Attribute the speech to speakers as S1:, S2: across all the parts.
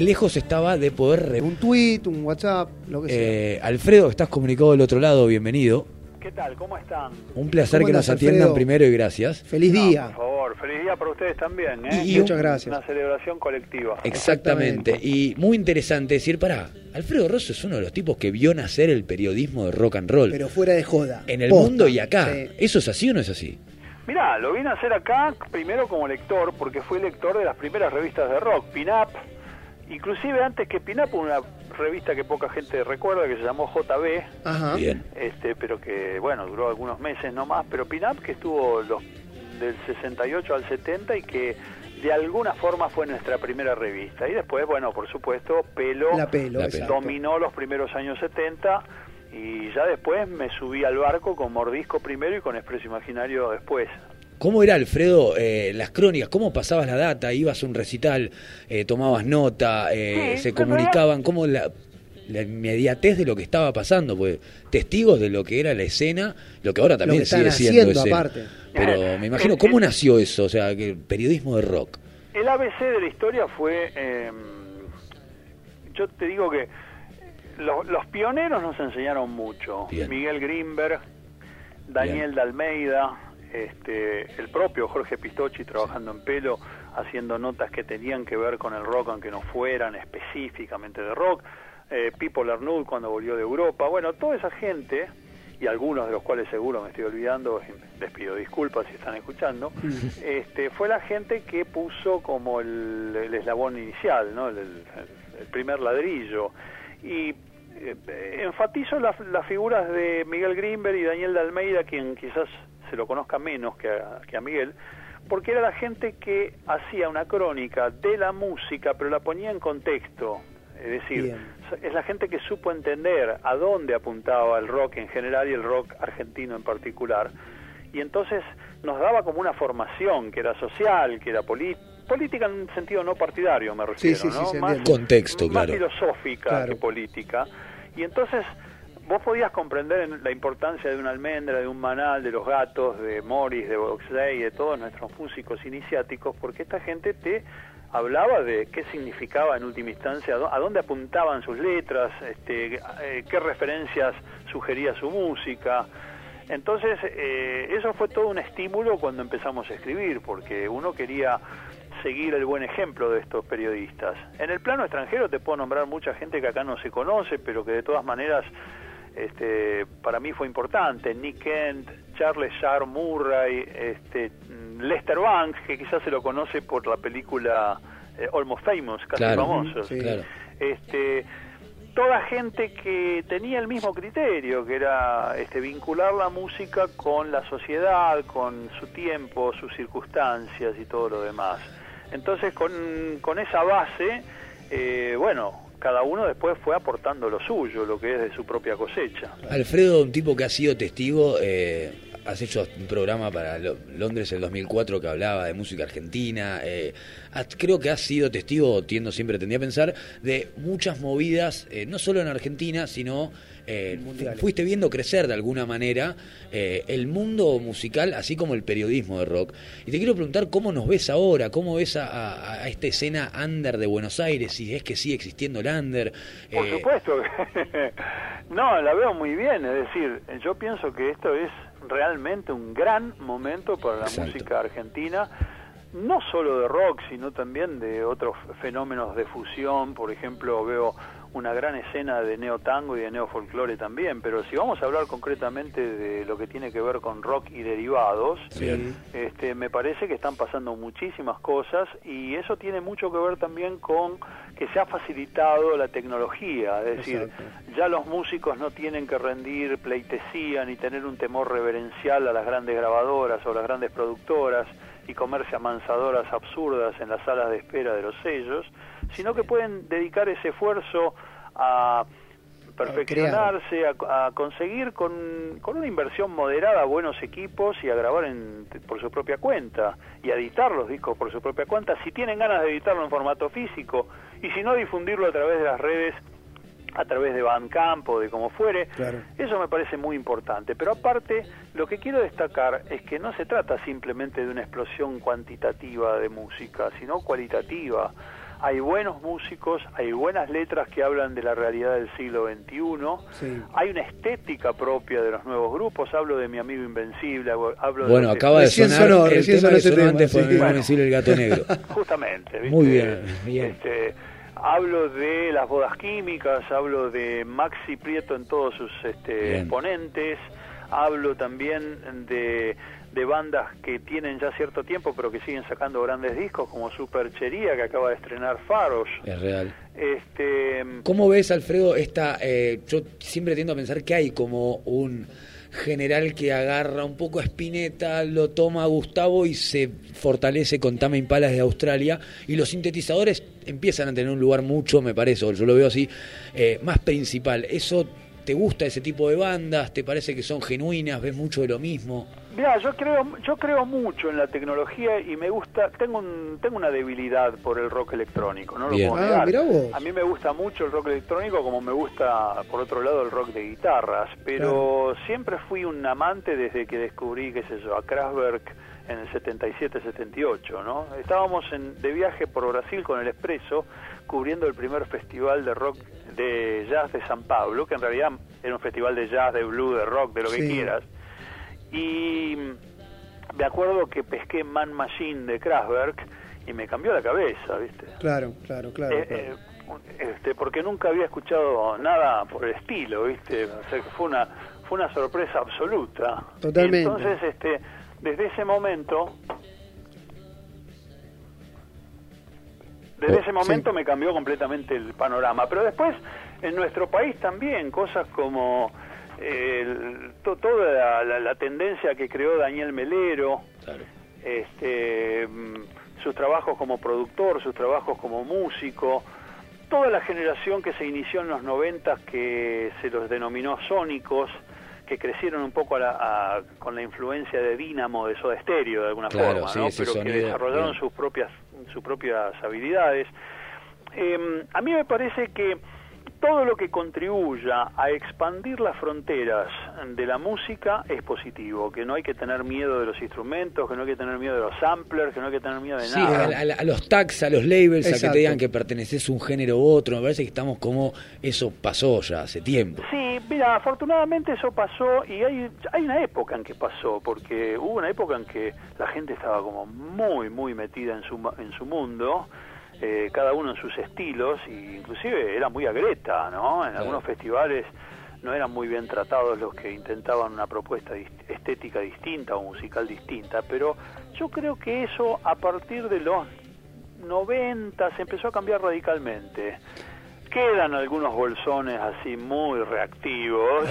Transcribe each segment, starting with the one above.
S1: lejos estaba de poder... re-
S2: Un tweet, un WhatsApp, lo que sea.
S1: Eh, Alfredo, estás comunicado del otro lado, bienvenido.
S3: ¿Qué tal? ¿Cómo están?
S1: Un placer
S2: ¿Cómo
S1: que nos
S2: andás,
S1: atiendan
S2: Alfredo?
S1: primero y gracias.
S2: Feliz
S3: No,
S2: día.
S3: por favor, feliz día para ustedes también. ¿eh?
S1: Y- y
S2: Muchas gracias.
S3: Una celebración colectiva.
S1: Exactamente.
S2: Exactamente.
S1: Y muy interesante decir, pará, Alfredo Rosso es uno de los tipos que vio nacer el periodismo de rock and roll.
S2: Pero fuera de joda.
S1: en el
S2: Posta.
S1: mundo y acá.
S2: Sí.
S1: ¿Eso es así o no es así?
S3: Mirá, lo vine a hacer acá primero como lector, porque fui lector de las primeras revistas de rock, Pinup. Inclusive antes que Pinup, una revista que poca gente recuerda, que se llamó JB,
S2: Ajá.
S1: Bien.
S3: este, pero que, bueno, duró algunos meses nomás, pero Pinup que estuvo los, del 68 al 70 y que de alguna forma fue nuestra primera revista. Y después, bueno, por supuesto, Pelo,
S2: La pelo, exacto.
S3: dominó los primeros años 70 y ya después me subí al barco con Mordisco primero y con Expreso Imaginario después.
S1: ¿Cómo era, Alfredo, eh, las crónicas? ¿Cómo pasabas la data? ¿Ibas a un recital? eh, ¿Tomabas nota? eh,
S3: Sí,
S1: ¿Se comunicaban? ¿Cómo la, la inmediatez de lo que estaba pasando? Pues testigos de lo que era la escena, lo que ahora también
S2: que están
S1: sigue siendo
S2: haciendo,
S1: escena.
S2: aparte.
S1: Pero me imagino,
S3: Eh,
S1: ¿cómo
S3: eh,
S1: nació eso? O sea, que el periodismo de rock.
S3: El ABC de la historia fue, eh, yo te digo que los, los pioneros nos enseñaron mucho.
S1: Bien.
S3: Miguel Grimberg, Daniel
S1: Bien.
S3: de Almeida, este, el propio Jorge Pistocchi trabajando en pelo, haciendo notas que tenían que ver con el rock, aunque no fueran específicamente de rock. Eh, Pipo Lernud cuando volvió de Europa. Bueno, toda esa gente, y algunos de los cuales seguro me estoy olvidando, les pido disculpas si están escuchando, este, fue la gente que puso como el, el eslabón inicial, ¿no? el, el- el primer ladrillo. Y eh, enfatizo las, las figuras de Miguel Grimberg y Daniel de Almeida, quien quizás se lo conozca menos que a, que a Miguel, porque era la gente que hacía una crónica de la música, pero la ponía en contexto. Es decir,
S2: Bien.
S3: es la gente que supo entender a dónde apuntaba el rock en general y el rock argentino en particular. Y entonces nos daba como una formación que era social, que era política en un sentido no partidario, me refiero,
S2: sí, sí,
S3: ¿no?
S2: se
S3: más.
S1: Contexto,
S3: más
S1: claro.
S3: filosófica
S2: Claro.
S3: que política. Y entonces vos podías comprender en la importancia de una almendra, de un manal, de los gatos, de Morris, de Boxley, de todos nuestros músicos iniciáticos, porque esta gente te hablaba de qué significaba en última instancia, a dónde apuntaban sus letras, este, eh, qué referencias sugería su música. Entonces, eh, eso fue todo un estímulo cuando empezamos a escribir, porque uno quería seguir el buen ejemplo de estos periodistas. En el plano extranjero te puedo nombrar mucha gente que acá no se conoce, pero que de todas maneras este, para mí fue importante. Nick Kent, Charles Shar Murray, este, Lester Banks, que quizás se lo conoce por la película eh, Almost Famous, casi
S1: Claro.
S3: famosos
S2: Sí.
S1: Claro.
S3: este toda gente que tenía el mismo criterio que era este vincular la música con la sociedad con su tiempo sus circunstancias y todo lo demás entonces con, con esa base eh, bueno cada uno después fue aportando lo suyo lo que es de su propia cosecha.
S1: Alfredo, un tipo que ha sido testigo, eh, has hecho un programa para Lo- Londres el 2004 que hablaba de música argentina, eh, has- creo que has sido testigo, tiendo siempre tendría a pensar, de muchas movidas, eh, no solo en Argentina, sino eh, fuiste viendo crecer de alguna manera eh, el mundo musical, así como el periodismo de rock. Y te quiero preguntar cómo nos ves ahora, cómo ves a, a- a esta escena under de Buenos Aires, si es que sigue existiendo el under.
S3: Por
S1: eh,
S3: supuesto. que- no, la veo muy bien. Es decir, yo pienso que esto es realmente un gran momento para la
S1: Exacto.
S3: música argentina, no solo de rock, sino también de otros fenómenos de fusión. Por ejemplo, veo una gran escena de neotango y de neofolclore también. Pero si vamos a hablar concretamente de lo que tiene que ver con rock y derivados, este, me parece que están pasando muchísimas cosas y eso tiene mucho que ver también con que se ha facilitado la tecnología, es decir,
S2: Exacto.
S3: ya los músicos no tienen que rendir pleitesía ni tener un temor reverencial a las grandes grabadoras o las grandes productoras y comerse amansadoras absurdas en las salas de espera de los sellos, sino que pueden dedicar ese esfuerzo a perfeccionarse, a, a conseguir con, con una inversión moderada buenos equipos y a grabar en, por su propia cuenta y a editar los discos por su propia cuenta, si tienen ganas de editarlo en formato físico y si no difundirlo a través de las redes a través de Bandcamp o de como fuere.
S2: Claro.
S3: Eso me parece muy importante. Pero aparte, lo que quiero destacar es que no se trata simplemente de una explosión cuantitativa de música, sino cualitativa. hay buenos músicos, hay buenas letras que hablan de la realidad del siglo XXI, hay una estética propia de los nuevos grupos, hablo de mi amigo Invencible, hablo
S1: bueno,
S3: de...
S1: acaba de sonar el tema que sonó antes fue Invencible el Gato Negro.
S3: Justamente,
S1: Muy bien, bien.
S3: Este, hablo de las bodas químicas, hablo de Maxi Prieto en todos sus este, exponentes, hablo también de de bandas que tienen ya cierto tiempo pero que siguen sacando grandes discos como Superchería que acaba de estrenar Faros.
S1: Es real.
S3: Este,
S1: ¿Cómo ves Alfredo esta eh, yo siempre tiendo a pensar que hay como un general que agarra un poco a Spinetta, lo toma a Gustavo y se fortalece con Tame Impalas de Australia y los sintetizadores empiezan a tener un lugar mucho, me parece, yo lo veo así, eh, más principal. ¿Eso te gusta ese tipo de bandas? ¿Te parece que son genuinas? ¿Ves mucho de lo mismo?
S3: Mira, yo creo, yo creo mucho en la tecnología y me gusta, tengo un, tengo una debilidad por el rock electrónico, no lo puedo ah, negar. A mí me gusta mucho el rock electrónico como me gusta, por otro lado, el rock de guitarras, pero siempre fui un amante desde que descubrí, qué sé yo, a Kraftwerk en el 77-78, ¿no? Estábamos en, de viaje por Brasil con el Expreso, cubriendo el primer festival de rock de jazz de San Pablo, que en realidad era un festival de jazz, de blues, de rock, de lo que quieras y me acuerdo que pesqué Man Machine de Kraftwerk y me cambió la cabeza, ¿viste?
S2: Claro, claro, claro.
S3: Eh, eh, este, porque nunca había escuchado nada por el estilo, ¿viste? O sea, que fue una, fue una sorpresa absoluta.
S2: Totalmente.
S3: entonces, este, desde ese momento, desde oh, ese momento me cambió completamente el panorama. Pero después, en nuestro país también, cosas como el, toda la, tendencia que creó Daniel Melero, este, mm, sus trabajos como productor, sus trabajos como músico, toda la generación que se inició en los noventas que se los denominó sónicos, que crecieron un poco con la influencia de Dínamo, de Soda Stereo de alguna forma, pero que desarrollaron sus propias sus propias habilidades. Em, a mí me parece que todo lo que contribuya a expandir las fronteras de la música es positivo, que no hay que tener miedo de los instrumentos, que no hay que tener miedo de los samplers, que no hay que tener miedo de nada.
S1: Sí, a, los tags, a los labels, a que te digan que perteneces a un género u otro, me parece que estamos como eso pasó ya hace tiempo.
S3: Sí, mira, afortunadamente eso pasó y hay, hay una época en que pasó, porque hubo una época en que la gente estaba como muy, muy metida en su, en su mundo eh, cada uno en sus estilos, e inclusive era muy agreta, ¿no? En algunos festivales no eran muy bien tratados los que intentaban una propuesta estética distinta o musical distinta, pero yo creo que eso a partir de los 90 se empezó a cambiar radicalmente. Quedan algunos bolsones así muy reactivos,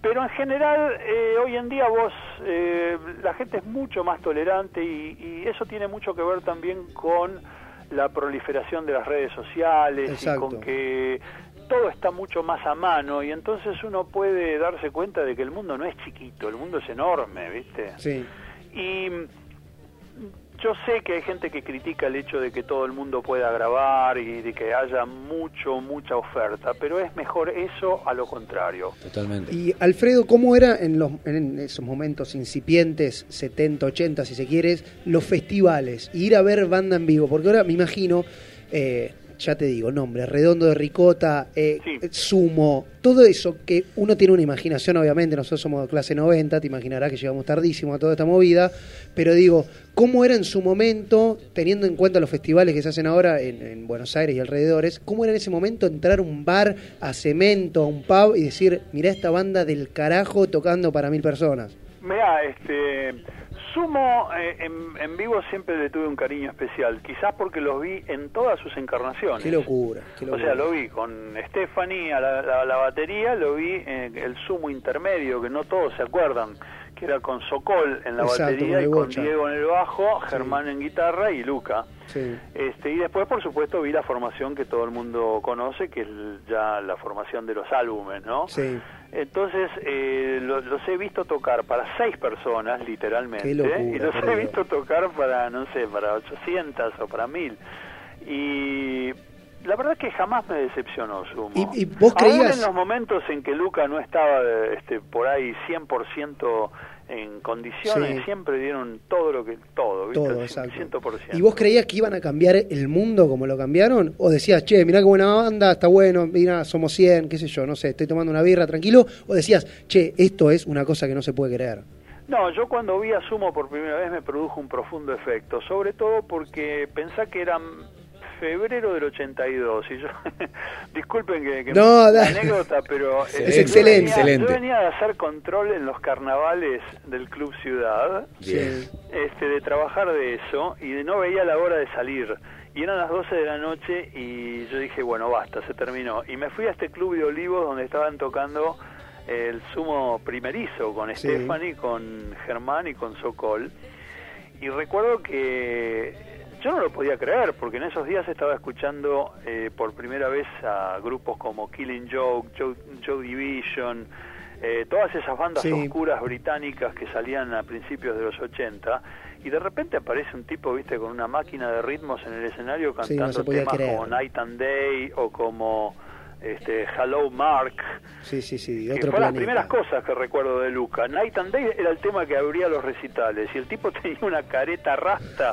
S3: pero en general eh, hoy en día vos, eh, la gente es mucho más tolerante y, y eso tiene mucho que ver también con la proliferación de las redes sociales y con que todo está mucho más a mano y entonces uno puede darse cuenta de que el mundo no es chiquito, el mundo es enorme, ¿viste?
S2: Sí.
S3: Y yo sé que hay gente que critica el hecho de que todo el mundo pueda grabar y de que haya mucho, mucha oferta, pero es mejor eso a lo contrario.
S1: Totalmente.
S2: Y Alfredo, ¿cómo era en, los, en esos momentos incipientes, 70, 80, si se quieres, los festivales? Ir a ver banda en vivo, porque ahora me imagino... Eh, ya te digo, nombre, redondo de ricota, eh, sumo, todo eso que uno tiene una imaginación, obviamente, nosotros somos de clase 90, te imaginarás que llegamos tardísimo a toda esta movida, pero digo, ¿cómo era en su momento, teniendo en cuenta los festivales que se hacen ahora en, Buenos Aires y alrededores, cómo era en ese momento entrar a un bar, a cemento, a un pub y decir, mirá esta banda del carajo tocando para mil personas?
S3: Mirá, este Sumo eh, en, vivo siempre le tuve un cariño especial, quizás porque los vi en todas sus encarnaciones.
S2: Qué locura.
S3: O sea, lo vi con Stephanie a la, batería, lo vi en el Sumo intermedio, que no todos se acuerdan, que era con Sokol en la batería y con Diego en el bajo, Germán en guitarra y Luca. Este, y después, por supuesto, vi la formación que todo el mundo conoce, que es ya la formación de los álbumes, ¿no?
S2: Sí.
S3: Entonces, eh, los, he visto tocar para seis personas, literalmente, y los he visto tocar para, no sé, para 800 o para 1000. Y la verdad que jamás me decepcionó Sumo.
S2: ¿Y, y vos creías...
S3: en los momentos en que Luca no estaba este, por ahí 100% en condiciones,
S2: Sí.
S3: siempre dieron todo lo que todo, ¿viste?
S2: Todo, exacto.
S3: 100%.
S2: ¿Y vos creías que iban a cambiar el mundo como lo cambiaron? ¿O decías, che, mirá qué buena banda, está bueno, mira, somos 100, qué sé yo, no sé, estoy tomando una birra tranquilo? ¿O decías, che, esto es una cosa que no se puede creer?
S3: No, yo cuando vi a Sumo por primera vez me produjo un profundo efecto, sobre todo porque pensá que era febrero del 82 y yo disculpen que, que
S2: No,
S3: me-
S2: da-
S3: anécdota, pero eh,
S2: Es
S3: yo
S2: excelente.
S3: venía-
S1: Excelente.
S3: Yo venía de hacer control en los carnavales del Club Ciudad,
S1: Bien.
S3: este, de trabajar de eso y de no veía la hora de salir. Y eran las 12 de la noche y yo dije, bueno, basta, se terminó. Y me fui a este club de olivos donde estaban tocando el sumo primerizo con
S2: Sí.
S3: Stephanie, con Germán y con Sokol. Y recuerdo que yo no lo podía creer porque en esos días estaba escuchando eh, por primera vez a grupos como Killing Joke, Joe, Joe Division, eh, todas esas bandas
S2: Sí.
S3: oscuras británicas que salían a principios de los 80 y de repente aparece un tipo, viste, con una máquina de ritmos en el escenario
S2: Sí, no
S3: cantando temas
S2: creer.
S3: como Night and Day o como este, Hello Mark.
S2: Sí, sí, sí, de
S3: Que
S2: otro
S3: fue las primeras cosas que recuerdo de Luca. Night and Day era el tema que abría los recitales y el tipo tenía una careta rasta.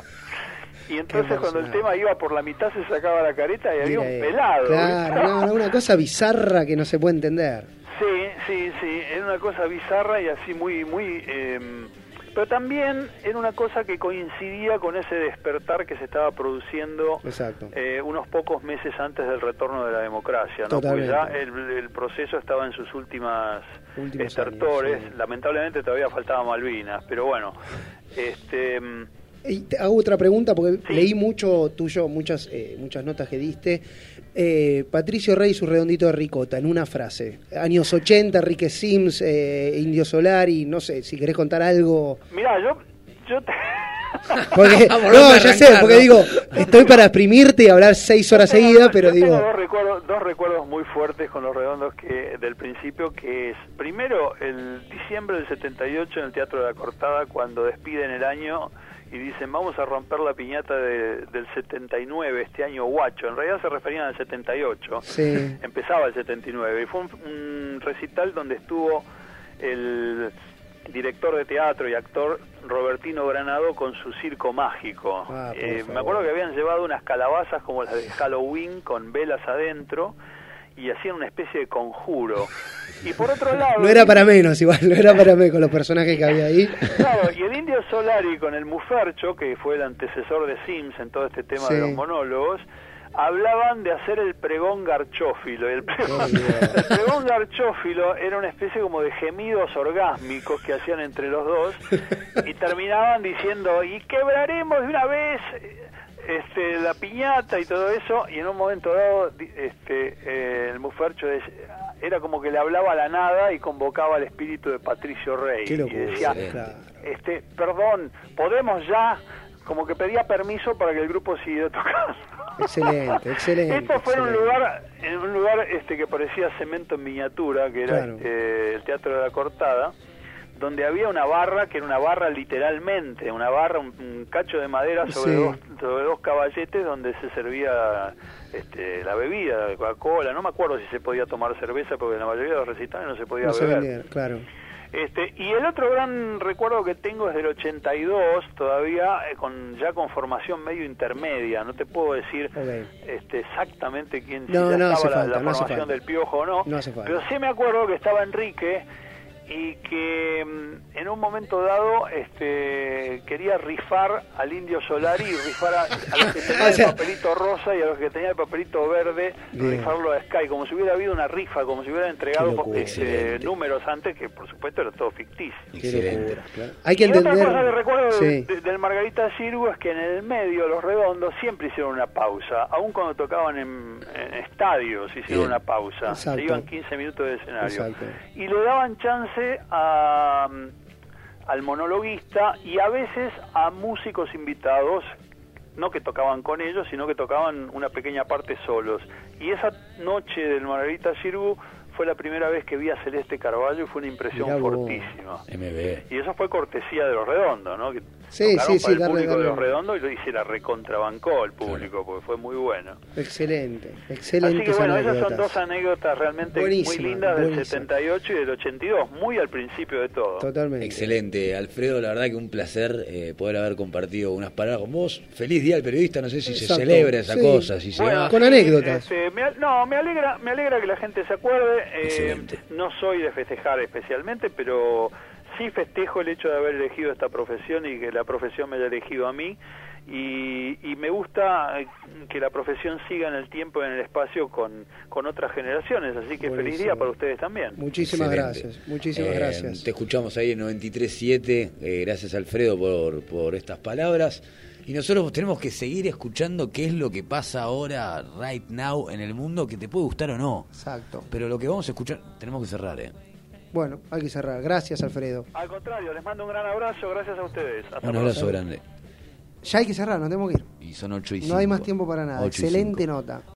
S3: Y entonces cuando el tema iba por la mitad se sacaba la careta y había
S2: Mira,
S3: un
S2: eh,
S3: pelado.
S2: Claro, no, no, una cosa bizarra que no se puede entender.
S3: Sí, sí, sí, era una cosa bizarra y así muy, muy... eh, pero también era una cosa que coincidía con ese despertar que se estaba produciendo
S2: Exacto.
S3: eh, unos pocos meses antes del retorno de la democracia, ¿no? Porque
S2: Totalmente.
S3: ya el, el proceso estaba en sus últimas
S2: Últimos
S3: estertores,
S2: años, sí.
S3: lamentablemente todavía faltaba Malvinas, pero bueno, este...
S2: Y te hago otra pregunta porque
S3: Sí.
S2: leí mucho tuyo, muchas, eh, muchas notas que diste. Eh, Patricio Rey y su redondito de ricota, en una frase. Años 80, Enrique Sims, eh, Indio Solari, no sé, si querés contar algo.
S3: Mirá, yo... yo te-
S2: Porque, no, ya sé, porque digo, estoy para exprimirte y hablar seis horas seguidas, pero
S3: yo tengo
S2: digo,
S3: dos recuerdos, dos recuerdos muy fuertes con los redondos que del principio, que es, primero, el diciembre del 78 en el Teatro de la Cortada, cuando despiden el año y dicen, vamos a romper la piñata de- del 79, este año guacho. En realidad se referían al 78.
S2: sí,
S3: Empezaba el 79 y fue un, un recital donde estuvo el director de teatro y actor Robertino Granado con su circo mágico.
S2: Ah,
S3: Eh, me acuerdo que habían llevado unas calabazas como las de Halloween con velas adentro y hacían una especie de conjuro. Y por otro lado...
S2: no era para menos igual, no era para menos con los personajes que había ahí.
S3: Claro, y el Indio Solari con el Mufercho, que fue el antecesor de Sims en todo este tema
S2: Sí.
S3: de los monólogos, hablaban de hacer el pregón garchófilo. El pregón, el pregón garchófilo era una especie como de gemidos orgásmicos que hacían entre los dos y terminaban diciendo, y quebraremos de una vez este, la piñata y todo eso, y en un momento dado este, eh, el Mufercho era como que le hablaba a la nada y convocaba al espíritu de Patricio Rey. Y decía,
S2: claro.
S3: este, perdón, podemos ya, como que pedía permiso para que el grupo siguiera tocando.
S2: Excelente, excelente.
S3: Esto fue en un lugar, en un lugar este que parecía cemento en miniatura, que era
S2: Claro.
S3: este, el Teatro de la Cortada, donde había una barra, que era una barra literalmente, una barra, un, un cacho de madera sobre,
S2: Sí.
S3: dos, sobre dos caballetes donde se servía este, la bebida, la Coca-Cola, no me acuerdo si se podía tomar cerveza, porque en la mayoría de los recitales no se podía
S2: No se
S3: beber.
S2: claro.
S3: Este, y el otro gran recuerdo que tengo es del 82, todavía eh, con ya con formación medio intermedia. No te puedo decir este, exactamente quién si
S2: No, hace
S3: estaba la,
S2: falta,
S3: formación del piojo o no. Pero sí me acuerdo que estaba Enrique y que mm, en un momento dado este, quería rifar al indio Solari y rifar a, a los que tenían
S2: O sea-
S3: el papelito rosa y a los que tenían el papelito verde,
S2: Bien.
S3: rifarlo a Sky, como si hubiera habido una rifa, como si hubiera entregado
S2: locura.
S3: este,
S1: Excelente.
S3: números antes, que por supuesto era todo ficticio.
S1: Excelente.
S2: claro. Hay que
S3: y otra
S2: entender.
S3: cosa que recuerdo
S2: Sí.
S3: del Margarita Sirgu es que en el medio los redondos siempre hicieron una pausa, aun cuando tocaban en, en estadios hicieron
S1: Bien.
S3: una pausa,
S2: Exacto.
S3: se iban 15 minutos de escenario
S2: Exacto.
S3: y le daban chance a, al monologuista y a veces a músicos invitados no que tocaban con ellos, sino que tocaban una pequeña parte solos. Y esa noche del Margarita Sirgu fue la primera vez que vi a Celeste Carballo y fue una impresión
S2: Mirá vos.
S3: fortísima.
S1: MB.
S3: Y eso fue cortesía de los redondos, ¿no? Que
S2: Sí,
S3: Tocaron
S2: sí,
S3: para
S2: sí,
S3: el
S2: darle-
S3: público de los redondos y lo hice la recontrabancó el público, porque fue muy bueno.
S2: Excelente,
S3: Así
S2: excelente.
S3: que bueno, esas son dos anécdotas realmente
S2: Buenísima,
S3: muy lindas del
S2: buenísima.
S3: 78 y del 82, muy al principio de todo.
S2: Totalmente.
S1: Excelente, Alfredo, la verdad que un placer eh, poder haber compartido unas palabras con vos. Feliz día al periodista, no sé si se
S2: Exacto,
S1: celebra esa
S2: sí.
S1: cosa, si se
S3: Bueno,
S1: va.
S2: Con
S3: sí,
S2: anécdotas.
S3: este, me no, me alegra, me alegra que la gente se acuerde. eh, no soy de festejar especialmente, pero sí festejo el hecho de haber elegido esta profesión y que la profesión me haya elegido a mí. Y, y me gusta eh, que la profesión siga en el tiempo y en el espacio con, con otras generaciones. Así que feliz día para ustedes también.
S2: Muchísimas
S1: Excelente.
S2: gracias, muchísimas
S1: Eh,
S2: gracias.
S1: Te escuchamos ahí en 93.7. eh, gracias, Alfredo, por, por estas palabras. Y nosotros tenemos que seguir escuchando qué es lo que pasa ahora, right now, en el mundo, que te puede gustar o no.
S2: Exacto.
S1: Pero lo que vamos a escuchar, tenemos que cerrar, ¿eh?
S2: Bueno, hay que cerrar. Gracias, Alfredo.
S3: Al contrario, les mando un gran abrazo. Gracias a ustedes. Hasta
S1: Un
S3: pronto.
S1: abrazo grande.
S2: Ya hay que cerrar, nos tenemos que ir.
S1: Y son 8 y
S2: No hay
S1: 5.
S2: más tiempo para nada. Excelente nota.